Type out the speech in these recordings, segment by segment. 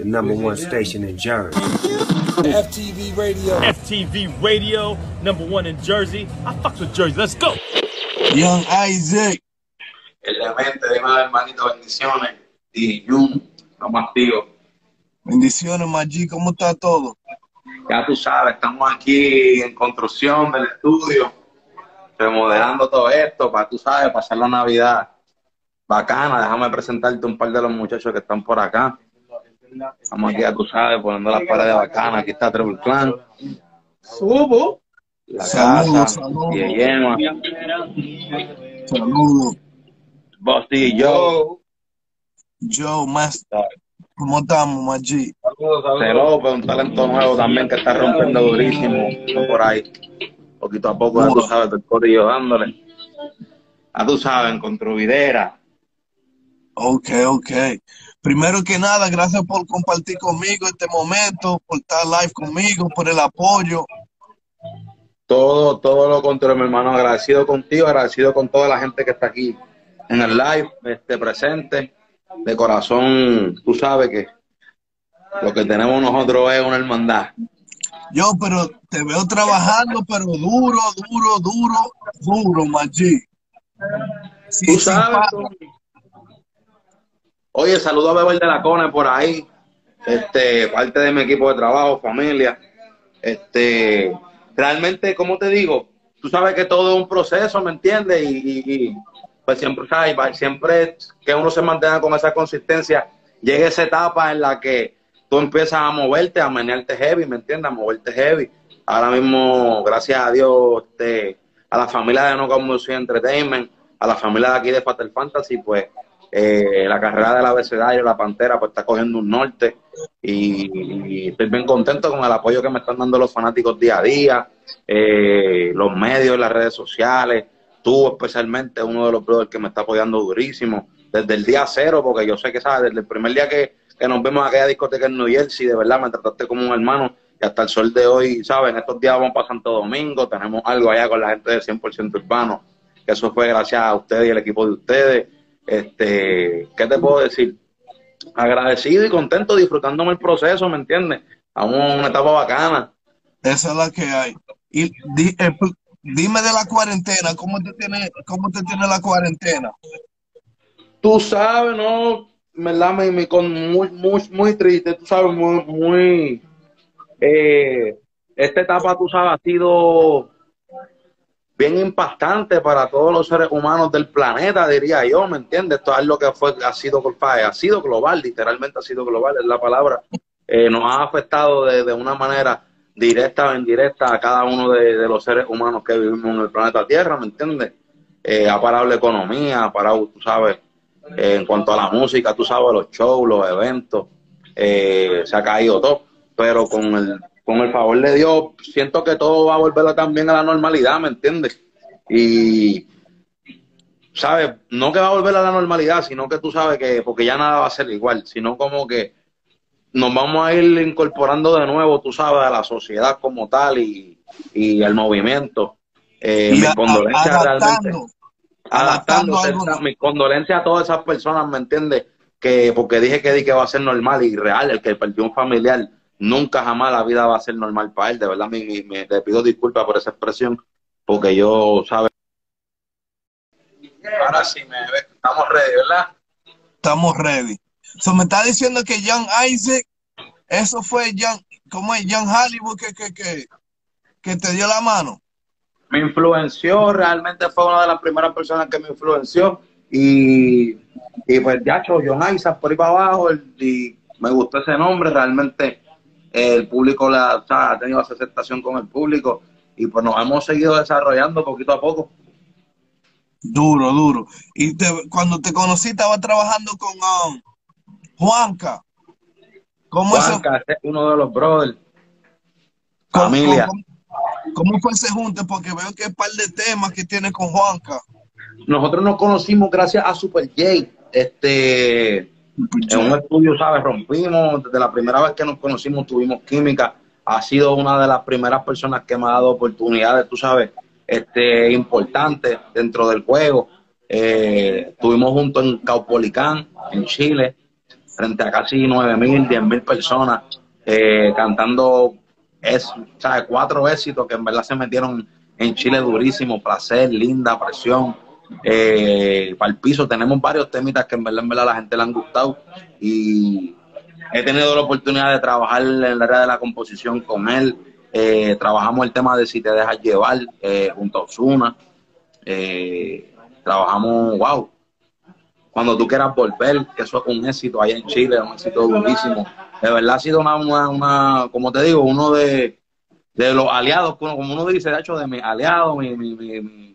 the number one station in Jersey. FTV Radio. FTV Radio, number one in Jersey. I fucks with Jersey. Let's go. Young Isaac. Elemente, dime hermanito, bendiciones. Y Jun, lo más tío. Bendiciones, Maggi, ¿cómo está todo? Ya tú sabes, estamos aquí en construcción del estudio, remodelando todo esto para, tú sabes, pasar la Navidad bacana. Déjame presentarte un par de los muchachos que están por acá. Estamos aquí, ya tú sabes, poniendo las paredes bacanas. Aquí está Treble Clan. Subo. La Saludos, casa. saludos. Saludos. Bosti y yo. Joe, más. ¿Cómo estamos, Maggi? C. López, un talento nuevo también que está rompiendo durísimo por ahí. Poquito a poco, ya tú sabes, el corillo dándole. Ya tú sabes, en Controvidera. Ok, ok. Primero que nada, gracias por compartir conmigo este momento, por estar live conmigo, por el apoyo. Todo, todo lo contrario, mi hermano. Agradecido contigo, agradecido con toda la gente que está aquí en el live, este presente. De corazón, tú sabes que lo que tenemos nosotros es una hermandad. Yo, pero te veo trabajando, pero duro, duro, duro, duro, Maggi. Sí, Tú sabes. pa- tú. Oye, saludo a Bebel de la Cone por ahí. Este, parte de mi equipo de trabajo, familia. Este, realmente, como te digo, tú sabes que todo es un proceso, ¿me entiendes? Y, pues siempre, ¿sabes? Siempre que uno se mantenga con esa consistencia, llega esa etapa en la que tú empiezas a moverte, a menearte heavy, ¿me entiendes? A moverte heavy. Ahora mismo, gracias a Dios, este, a la familia de No Music Entertainment, a la familia de aquí de Fatal Fantasy, pues eh, la carrera del abecedario, la Pantera, pues está cogiendo un norte y, estoy bien contento con el apoyo que me están dando los fanáticos día a día, eh, los medios, las redes sociales, tú especialmente, uno de los brothers que me está apoyando durísimo, desde el día cero, porque yo sé que, ¿sabes? Desde el primer día que, nos vemos en aquella discoteca en New Jersey, de verdad me trataste como un hermano y hasta el sol de hoy, ¿sabes? En estos días vamos para Santo Domingo, tenemos algo allá con la gente de 100% urbano, que eso fue gracias a ustedes y el equipo de ustedes. Este, ¿qué te puedo decir? Agradecido y contento, disfrutándome el proceso, ¿me entiendes? Aún una etapa bacana. Esa es la que hay. Y di- eh, dime de la cuarentena, ¿cómo te tiene, cómo te tiene la cuarentena? Tú sabes, ¿no? Me, me con muy, muy, muy triste, tú sabes, muy, muy... eh, esta etapa, tú sabes, ha sido bien impactante para todos los seres humanos del planeta, diría yo, ¿me entiendes? Esto es lo que fue, ha sido, ha sido global, literalmente ha sido global, es la palabra. Eh, nos ha afectado de, de una manera directa o indirecta a cada uno de, de los seres humanos que vivimos en el planeta Tierra, ¿me entiendes? Eh, ha parado la economía, ha parado, tú sabes, eh, en cuanto a la música, tú sabes, los shows, los eventos, eh, se ha caído todo, pero con el, con el favor de Dios, siento que todo va a volver también a la normalidad, ¿me entiendes? Y, ¿sabes? No que va a volver a la normalidad, sino que tú sabes que, porque ya nada va a ser igual, sino como que nos vamos a ir incorporando de nuevo, tú sabes, a la sociedad como tal y, y al movimiento. Eh, Y mis condolencias realmente adaptando, adaptando adaptándose. esa- mis condolencias a todas esas personas, ¿me entiendes? Que porque dije que di que va a ser normal y real, el que perdió un familiar, nunca jamás la vida va a ser normal para él. De verdad, me, me- me- le pido disculpas por esa expresión, porque yo, ¿sabes? Ahora sí me estamos ready, ¿verdad? estamos ready. So, me está diciendo que Young Isaac, eso fue Young, ¿cómo es? Young Hollywood que, que, que, que te dio la mano. me influenció, realmente fue una de las primeras personas que me influenció y, y pues ya John Isaac por ahí para abajo el- y me gustó ese nombre, realmente el público la, o sea, ha tenido esa aceptación con el público y pues nos hemos seguido desarrollando poquito a poco. Duro, duro. Y te- cuando te conocí estaba trabajando con um, Juanca. ¿Cómo, Juanca, es uno de los brothers, cómo- familia. cómo- cómo fue ese junte? Porque veo que hay un par de temas que tiene con Juanca. Nosotros nos conocimos gracias a Super J, este, en un estudio, ¿sabes? Rompimos, desde la primera vez que nos conocimos tuvimos química, ha sido una de las primeras personas que me ha dado oportunidades, tú sabes, este, importantes dentro del juego. Eh, estuvimos juntos en Caupolicán, en Chile, frente a casi nueve mil, diez mil personas, eh, cantando es, ¿sabes? cuatro éxitos que en verdad se metieron en Chile durísimo, placer, linda, presión, eh, para el piso. Tenemos varios temitas que en verdad, en la gente le han gustado y he tenido la oportunidad de trabajar en el área de la composición con él. Eh, trabajamos el tema de Si te dejas llevar eh, junto a Osuna. Trabajamos, wow, cuando tú quieras volver, que eso es un éxito allá en Chile, un éxito durísimo. De verdad ha sido una, como te digo, uno de, de los aliados, como uno dice, de hecho, de mis aliados, mi, mi, mi,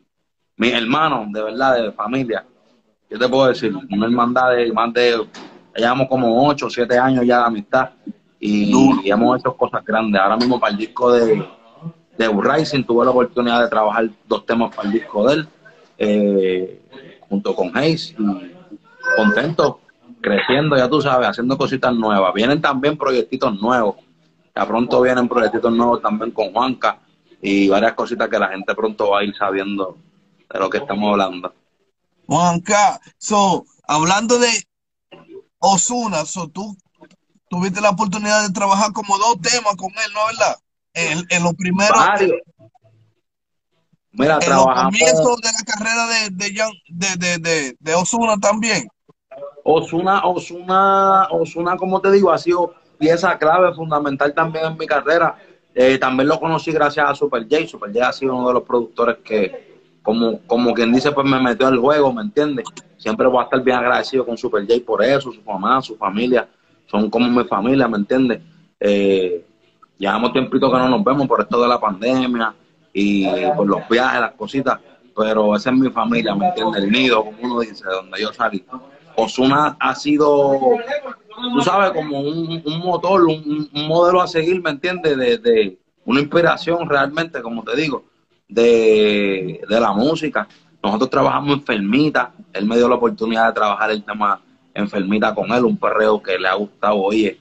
mis hermanos, de verdad, de familia. ¿Qué te puedo decir? Una hermandad de más de, llevamos como 8 o 7 años ya de amistad y, y, hemos hecho cosas grandes. Ahora mismo para el disco de, de Rising tuve la oportunidad de trabajar dos temas para el disco de él, eh, junto con Hayes, y contento, creciendo, ya tú sabes, haciendo cositas nuevas. Vienen también proyectitos nuevos. Ya pronto vienen proyectitos nuevos también con Juanca y varias cositas que la gente pronto va a ir sabiendo de lo que estamos hablando. Juanca, so, hablando de Osuna, so, tú tuviste la oportunidad de trabajar como dos temas con él, ¿no verdad? En, en los primeros. Varios. Mira, en trabajamos. los comienzos de la carrera de, de, Young- de, de, de, de Osuna también. Osuna, Osuna, Osuna, como te digo, ha sido pieza clave, fundamental también en mi carrera. Eh, también lo conocí gracias a Super J. Super J ha sido uno de los productores que, como, como quien dice, pues me metió al juego, ¿me entiendes? Siempre voy a estar bien agradecido con Super J por eso, su mamá, su familia, son como mi familia, ¿me entiendes? Eh, llevamos tiempito que no nos vemos por esto de la pandemia y por los viajes, las cositas, pero esa es mi familia, ¿me entiendes? El nido, como uno dice, de donde yo salí. Osuna ha sido, tú sabes, como un, un motor, un, un modelo a seguir, ¿me entiendes? De, de una inspiración realmente, como te digo, de, de la música. Nosotros trabajamos enfermita, él me dio la oportunidad de trabajar el tema enfermita con él, un perreo que le ha gustado, oye,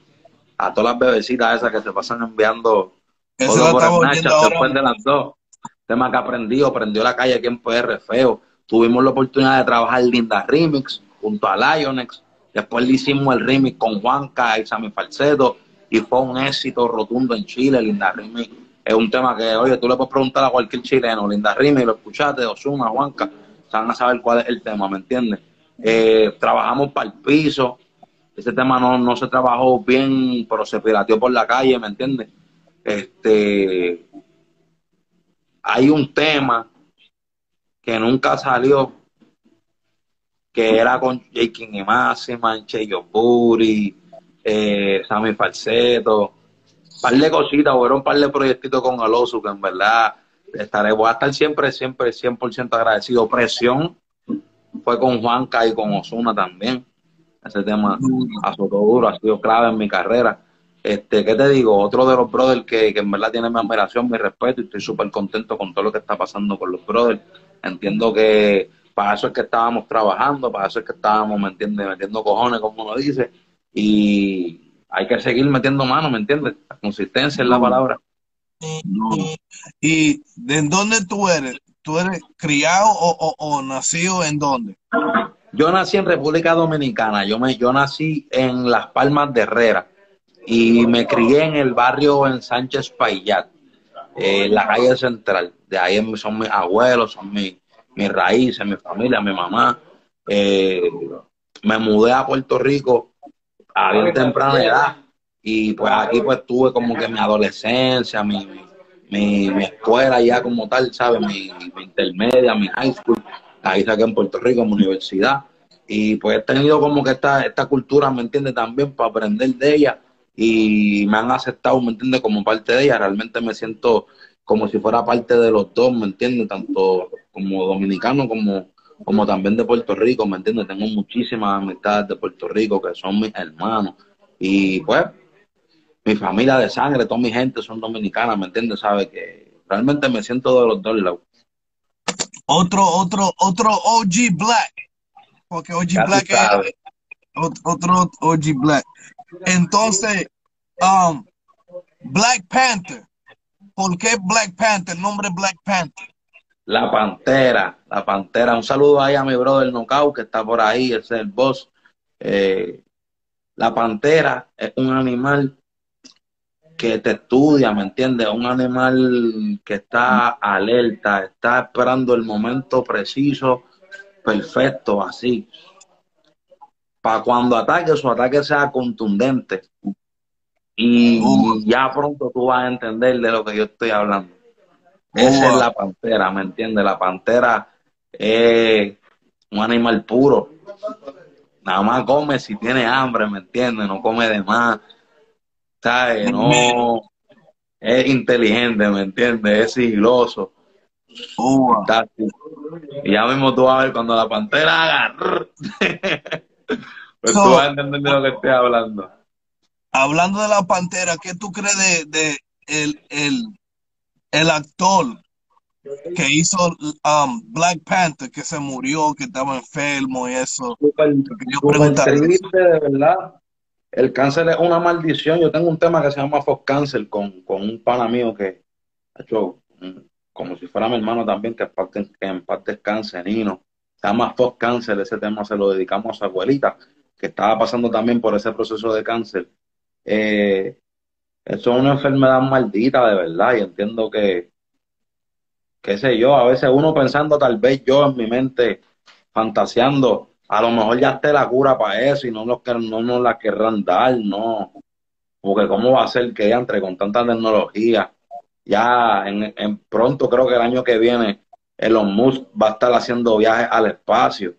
a todas las bebecitas esas que se pasan enviando Eso lo por estamos después de las dos. Tema que aprendió, aprendió la calle aquí en PR Feo. Tuvimos la oportunidad de trabajar Linda Remix junto a Lionex. Después le hicimos el remix con Juanca y Sammy Falseto y fue un éxito rotundo en Chile. Linda Remix es un tema que, oye, tú le puedes preguntar a cualquier chileno, Linda Remix, lo escuchaste, Osuna, Juanca, se van a saber cuál es el tema, ¿me entiendes? Eh, trabajamos para el piso. Ese tema no, no se trabajó bien, pero se pirateó por la calle, ¿me entiendes? Este, hay un tema que nunca salió, que era con J. King y Máxima, Cheyo Buri, eh, Sammy Falseto, par de cositas, hubo un par de proyectitos con Alosu que en verdad estaré, voy a estar siempre, siempre 100% agradecido. Presión fue con Juanca y con Osuna también. Ese tema azotó duro, ha sido clave en mi carrera. Este, ¿qué te digo? Otro de los brothers que, que en verdad tiene mi admiración, mi respeto, y estoy súper contento con todo lo que está pasando con los brothers. Entiendo que para eso es que estábamos trabajando, para eso es que estábamos, ¿me entiendes? Metiendo cojones, como uno dice, y hay que seguir metiendo manos, ¿me entiendes? La consistencia es la palabra. ¿Y de dónde tú eres? ¿Tú eres criado o, o, o nacido en dónde? Yo nací en República Dominicana, yo, me, yo nací en Las Palmas de Herrera y me crié en el barrio en Sánchez Payat, eh, la calle central. De ahí son mis abuelos, son mis, mis raíces, mi familia, mi mamá. Eh, me mudé a Puerto Rico a bien temprana edad y pues aquí pues tuve como que mi adolescencia, mi, mi, mi escuela ya como tal, ¿sabes? Mi, mi intermedia, mi high school, ahí saqué en Puerto Rico, en mi universidad y pues he tenido como que esta, esta cultura, ¿me entiendes? También para aprender de ella y me han aceptado, ¿me entiendes? Como parte de ella, realmente me siento como si fuera parte de los dos, ¿me entiendes? Tanto como dominicano como, como también de Puerto Rico, ¿me entiendes? Tengo muchísimas amistades de Puerto Rico que son mis hermanos y pues mi familia de sangre, toda mi gente son dominicanas, ¿me entiendes? Sabe que realmente me siento de los dos lados. Otro, otro, otro OG Black. Porque OG Ya Black es ot- otro OG Black. Entonces, um, Black Panther. ¿Por qué Black Panther? El nombre Black Panther. La Pantera, la Pantera. Un saludo ahí a mi brother Knockout que está por ahí, ese es el boss. Eh, La pantera es un animal que te estudia, ¿me entiendes? Un animal que está alerta, está esperando el momento preciso, perfecto, así. Para cuando ataque, su ataque sea contundente. Y ya pronto tú vas a entender de lo que yo estoy hablando. Esa es la pantera, ¿me entiendes? La pantera es un animal puro. Nada más come si tiene hambre, ¿me entiendes? No come de más. ¿Sabes? No. Es inteligente, ¿me entiendes? Es sigiloso. Y ya mismo tú vas a ver cuando la pantera haga. pues tú vas a entender de lo que estoy hablando. Hablando de la pantera, ¿qué tú crees de, de el, el, el actor que hizo um, Black Panther, que se murió, que estaba enfermo y eso. De verdad. El cáncer es una maldición. Yo tengo un tema que se llama Fox Cáncer con, con un pana mío que ha hecho como si fuera mi hermano también, que en parte, que en parte es cancerino. Se llama Fox Cáncer, ese tema se lo dedicamos a su abuelita, que estaba pasando también por ese proceso de cáncer. Eh, eso es una enfermedad maldita, de verdad, y entiendo que, qué sé yo, a veces uno pensando tal vez yo en mi mente, fantaseando, a lo mejor ya esté la cura para eso y no nos, no nos la querrán dar, no. Porque cómo va a ser que entre con tanta tecnología, ya en, en pronto creo que el año que viene Elon Musk va a estar haciendo viajes al espacio,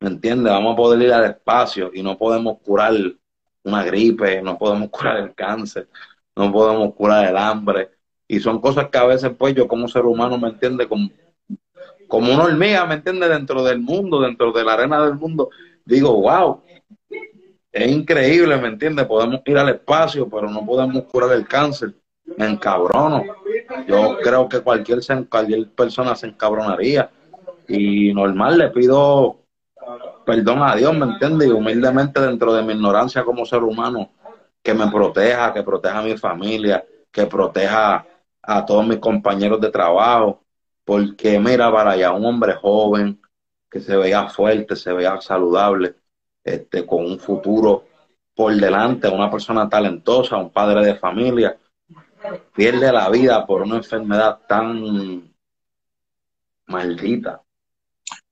¿me entiendes? Vamos a poder ir al espacio y no podemos curar una gripe, no podemos curar el cáncer, no podemos curar el hambre, y son cosas que a veces, pues, yo como ser humano me entiende como, como una hormiga, ¿me entiende? Dentro del mundo, dentro de la arena del mundo, digo, wow, es increíble, ¿me entiende? Podemos ir al espacio, pero no podemos curar el cáncer. Me encabrono. Yo creo que cualquier, cualquier persona se encabronaría. Y normal, le pido perdón a Dios, ¿me entiende? Y humildemente dentro de mi ignorancia como ser humano, que me proteja, que proteja a mi familia, que proteja a todos mis compañeros de trabajo, porque mira para allá, un hombre joven que se veía fuerte, se veía saludable, este, con un futuro por delante, una persona talentosa, un padre de familia, pierde la vida por una enfermedad tan maldita.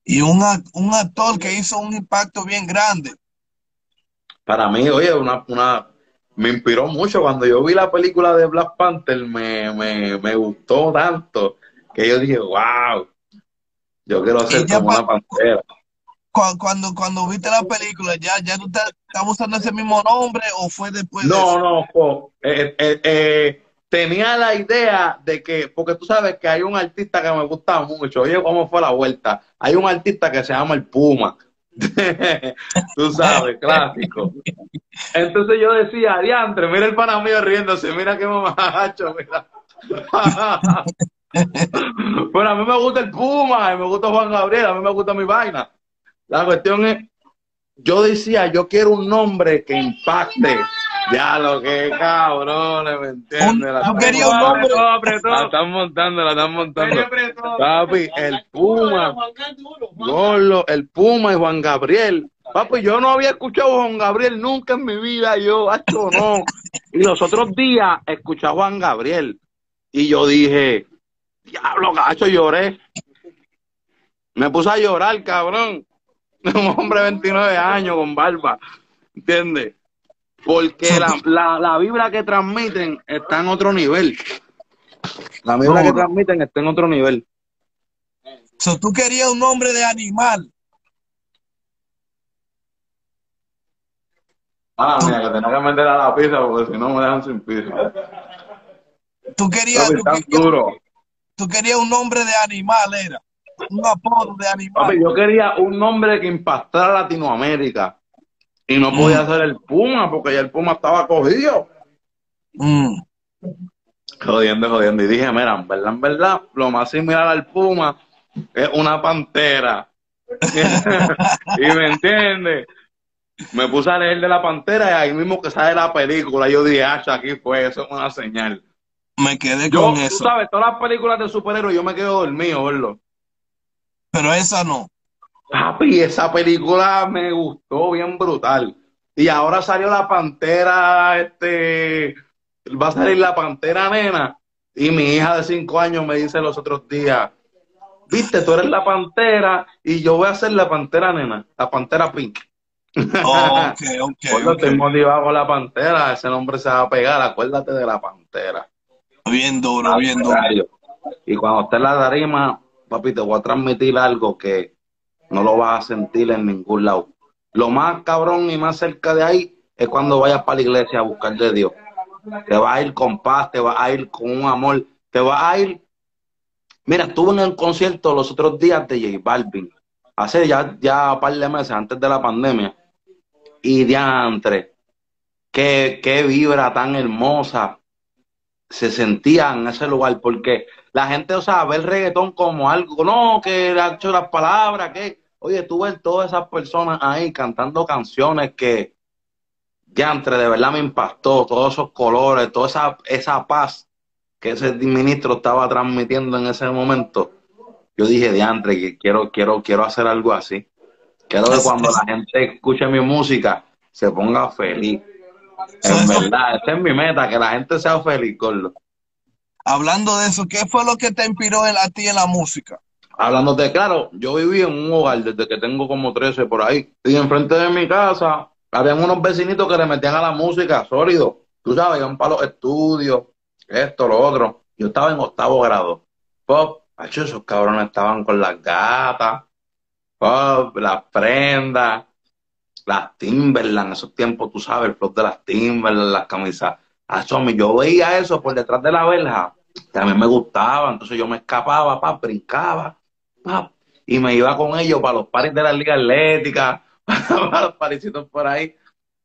Y un, un actor que hizo un impacto bien grande. Para mí, oye, una, una me inspiró mucho. Cuando yo vi la película de Black Panther, me, me, me gustó tanto que yo dije, wow, yo quiero ser como una pantera. Cuando, cuando, viste la película, ¿ya, ya tú estás usando ese mismo nombre o fue después no, No, eh, eh, eh, tenía la idea de que, porque tú sabes que hay un artista que me gusta mucho, oye, ¿cómo fue la vuelta? Hay un artista que se llama El Puma. tú sabes, clásico. Entonces yo decía, diantre, mira el pana mío riéndose, mira qué mamacho, mira. bueno, a mí me gusta el Puma, me gusta Juan Gabriel, a mí me gusta mi vaina. La cuestión es, yo decía, yo quiero un nombre que impacte. Ya lo que cabrones, ¿me entiendes? La, la están montando, la están montando. Papi, el Puma, Golo, el Puma y Juan Gabriel Papi, yo no había escuchado a Juan Gabriel nunca en mi vida, yo, esto no. Y los otros días escuché a Juan Gabriel y yo dije, diablo, gacho, lloré. Me puse a llorar, cabrón. Un hombre de 29 años con barba, ¿entiendes? Porque la, la, la vibra que transmiten está en otro nivel. La vibra que transmiten está en otro nivel. So, tú querías un nombre de animal. Ah, mira, que tenía que meter a la pizza porque si no me dejan sin pizza. Tú querías, tú querías, un nombre de animal, era. Un apodo de animal. yo quería un nombre que impactara a Latinoamérica. Y no podía mm. ser el Puma, porque ya el Puma estaba cogido. Mm. Jodiendo, jodiendo. Y dije, mira, en verdad, en verdad, lo más similar al Puma es una pantera. y me entiendes me puse a leer de la pantera y ahí mismo que sale la película, yo dije, ah, aquí fue, eso es una señal. Me quedé con yo, eso. Tú sabes, todas las películas de superhéroes yo me quedo dormido, verlo. Pero esa no. Papi, esa película me gustó bien brutal. Y ahora salió la pantera, este, va a salir la pantera nena. Y mi hija de cinco años me dice los otros días, viste, tú eres la pantera y yo voy a ser la pantera nena, la pantera pink. Oh, ok, ok, Cuando ok. estoy motivado con la pantera, ese nombre se va a pegar, acuérdate de la pantera. Bien duro, bien duro. Y cuando esté en la tarima, papi, te voy a transmitir algo que no lo vas a sentir en ningún lado. Lo más cabrón y más cerca de ahí es cuando vayas para la iglesia a buscar de Dios. Te vas a ir con paz, te vas a ir con un amor, te vas a ir. Mira, estuve en el concierto los otros días de J Balvin, hace ya, ya un par de meses antes de la pandemia. Y diantre, qué, qué vibra tan hermosa se sentía en ese lugar, porque la gente, o sea, ve el reggaetón como algo, no, que le ha hecho las palabras, que, oye, tú ves todas esas personas ahí cantando canciones que, diantre, de verdad me impactó, todos esos colores, toda esa, esa paz que ese ministro estaba transmitiendo en ese momento. Yo dije, diantre, que quiero, quiero, quiero hacer algo así. Quiero que cuando la gente escuche mi música se ponga feliz. En verdad, esa es mi meta, que la gente sea feliz, Gordo. Hablando de eso, ¿qué fue lo que te inspiró a ti en la música? Hablándote claro, yo viví en un hogar desde que tengo como 13 por ahí. Y enfrente de mi casa habían unos vecinitos que le metían a la música sólido. Tú sabes, iban para los estudios, esto, lo otro. Yo estaba en octavo grado. Pop, esos cabrones estaban con las gatas, pop, las prendas, las Timberland, esos tiempos, tú sabes, el flow de las Timberland, las camisas. Acho, mi- yo veía eso por detrás de la verja, también me gustaba, entonces yo me escapaba, pa, brincaba, pa, y me iba con ellos para los paris de la Liga Atlética, para los parisitos por ahí,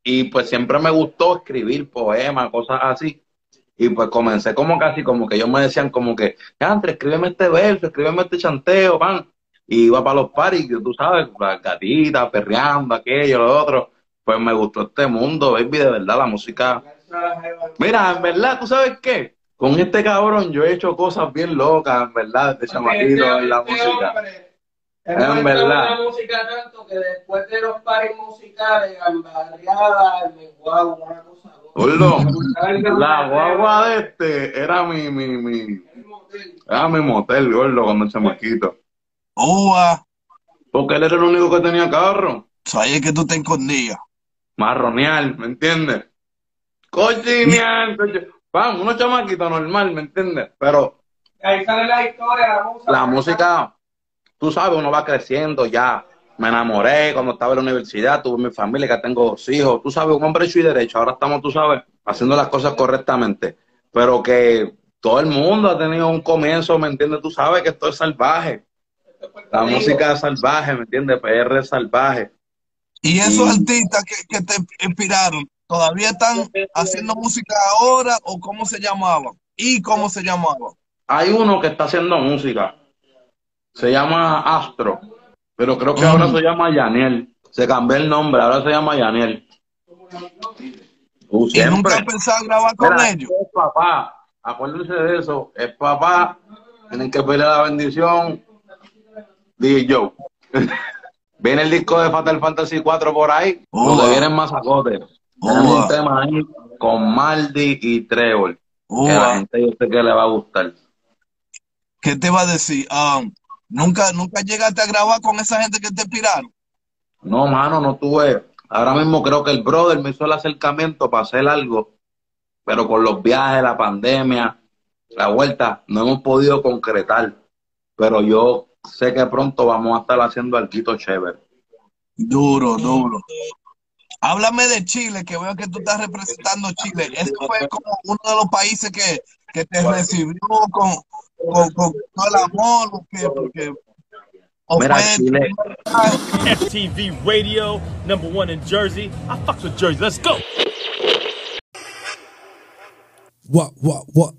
y pues siempre me gustó escribir poemas, cosas así, y pues comencé como casi, como que ellos me decían como que, Yantre, escríbeme este verso, escríbeme este chanteo, pan, y iba para los paris, tú sabes, las gatitas, perreando, aquello, lo otro, pues me gustó este mundo, baby, de verdad, la música. Mira, en verdad, ¿tú sabes qué? Con este cabrón yo he hecho cosas bien locas, en verdad, de chamaquito en la música. En verdad. la música tanto que después de los paris musicales, gambarreada, el menguado, una cosa loca. Gordo, la guagua de este era mi, mi, mi, era mi motel, gordo, cuando el chamaquito. Ua, Porque él era el único que tenía carro. sabía que tú te escondías. marronear, ¿me entiendes? Cochinear, coche- Vamos, unos chamaquitos normal, ¿me entiendes? Pero Ahí sale la historia, la música. la música, tú sabes, uno va creciendo ya. Me enamoré cuando estaba en la universidad, tuve mi familia, que tengo dos hijos. Tú sabes, un hombre hecho y derecho. Ahora estamos, tú sabes, haciendo las cosas correctamente. Pero que todo el mundo ha tenido un comienzo, ¿me entiendes? Tú sabes que esto es salvaje. La música es salvaje, ¿me entiendes? PR es salvaje. Y esos artistas que, que te inspiraron, ¿todavía están haciendo música ahora o cómo se llamaban? ¿Y cómo se llamaban? Hay uno que está haciendo música. Se llama Astro. Pero creo que ahora Mm. se llama Yaniel. Se cambió el nombre, ahora se llama Yaniel. Tú ¿Y nunca pensado grabar con Mira, ellos? es papá. Acuérdense de eso. Es papá. Tienen que pedirle la bendición. DJ Joe. Viene el disco de Fatal Fantasy 4 por ahí. Donde vienen más sacotes. Tenemos un tema ahí con Maldi y Trevor. Que la gente yo sé que le va a gustar. ¿qué te va a decir? Ah, ¿nunca, ¿Nunca llegaste a grabar con esa gente que te inspiraron? No, mano, no tuve. Ahora mismo creo que el brother me hizo el acercamiento para hacer algo, pero con los viajes, la pandemia, la vuelta, no hemos podido concretar. Pero yo sé que pronto vamos a estar haciendo algo chévere. Duro, duro. Háblame de Chile, que veo que tú estás representando Chile. Eso fue como uno de los países que, que te recibió con, con, con todo el amor, porque, o Mira, Chile, FTV Radio, number one in Jersey. I fucks with Jersey. Let's go. What, what, what?